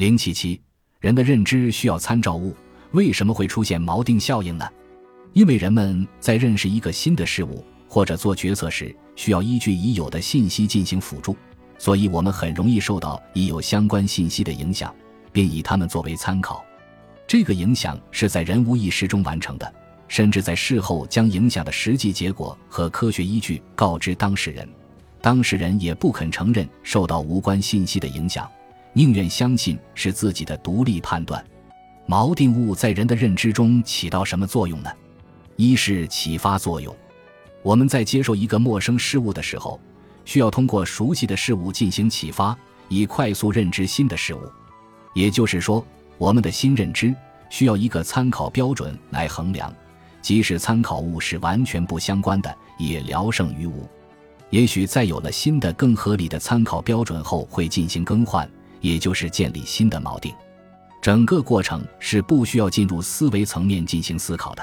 零七七，人的认知需要参照物，为什么会出现锚定效应呢？因为人们在认识一个新的事物或者做决策时，需要依据已有的信息进行辅助，所以我们很容易受到已有相关信息的影响，并以它们作为参考。这个影响是在人无意识中完成的，甚至在事后将影响的实际结果和科学依据告知当事人，当事人也不肯承认受到无关信息的影响，宁愿相信是自己的独立判断。锚定物在人的认知中起到什么作用呢？一是启发作用，我们在接受一个陌生事物的时候，需要通过熟悉的事物进行启发，以快速认知新的事物。也就是说，我们的新认知需要一个参考标准来衡量，即使参考物是完全不相关的，也聊胜于无。也许在有了新的、更合理的参考标准后，会进行更换，也就是建立新的锚定。整个过程是不需要进入思维层面进行思考的。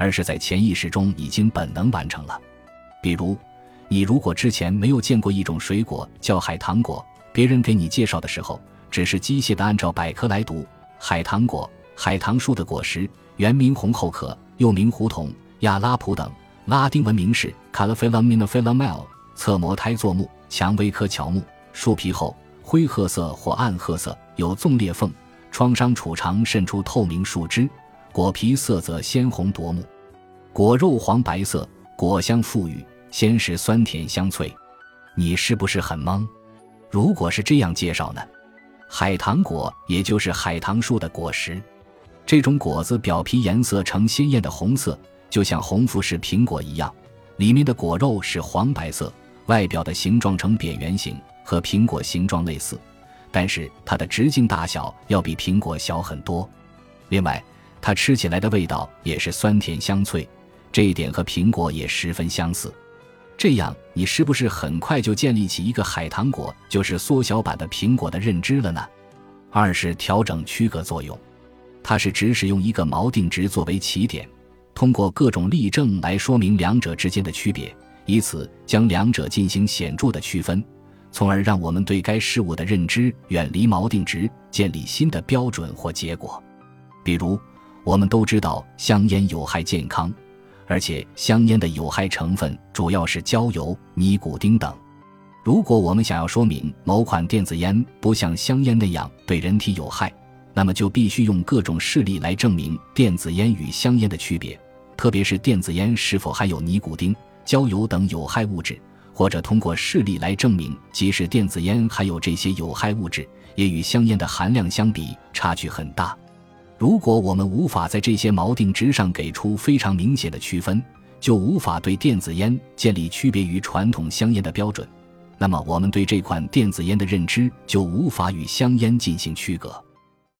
而是在潜意识中已经本能完成了。比如，你如果之前没有见过一种水果叫海棠果，别人给你介绍的时候，只是机械的按照百科来读。海棠果，海棠树的果实，原名红后壳，又名胡桐、亚拉普等，拉丁文名是 c a l p h i l a m i n a p h i l a m e l 侧膜胎座木，蔷薇科乔木，树皮厚，灰褐色或暗褐色，有纵裂缝，创伤储藏渗出透明树枝。果皮色泽鲜红夺目，果肉黄白色，果香馥郁，鲜食酸甜香脆。你是不是很懵？如果是这样介绍呢？海棠果也就是海棠树的果实，这种果子表皮颜色呈鲜艳的红色，就像红富士苹果一样，里面的果肉是黄白色，外表的形状呈扁圆形，和苹果形状类似，但是它的直径大小要比苹果小很多。另外。它吃起来的味道也是酸甜香脆，这一点和苹果也十分相似。这样，你是不是很快就建立起一个海棠果就是缩小版的苹果的认知了呢？二是调整区隔作用，它是只使用一个锚定值作为起点，通过各种例证来说明两者之间的区别，以此将两者进行显著的区分，从而让我们对该事物的认知远离锚定值，建立新的标准或结果。比如。我们都知道香烟有害健康，而且香烟的有害成分主要是焦油、尼古丁等。如果我们想要说明某款电子烟不像香烟那样对人体有害，那么就必须用各种事例来证明电子烟与香烟的区别，特别是电子烟是否含有尼古丁、焦油等有害物质，或者通过事例来证明，即使电子烟含有这些有害物质，也与香烟的含量相比差距很大。如果我们无法在这些锚定值上给出非常明显的区分，就无法对电子烟建立区别于传统香烟的标准，那么我们对这款电子烟的认知就无法与香烟进行区隔。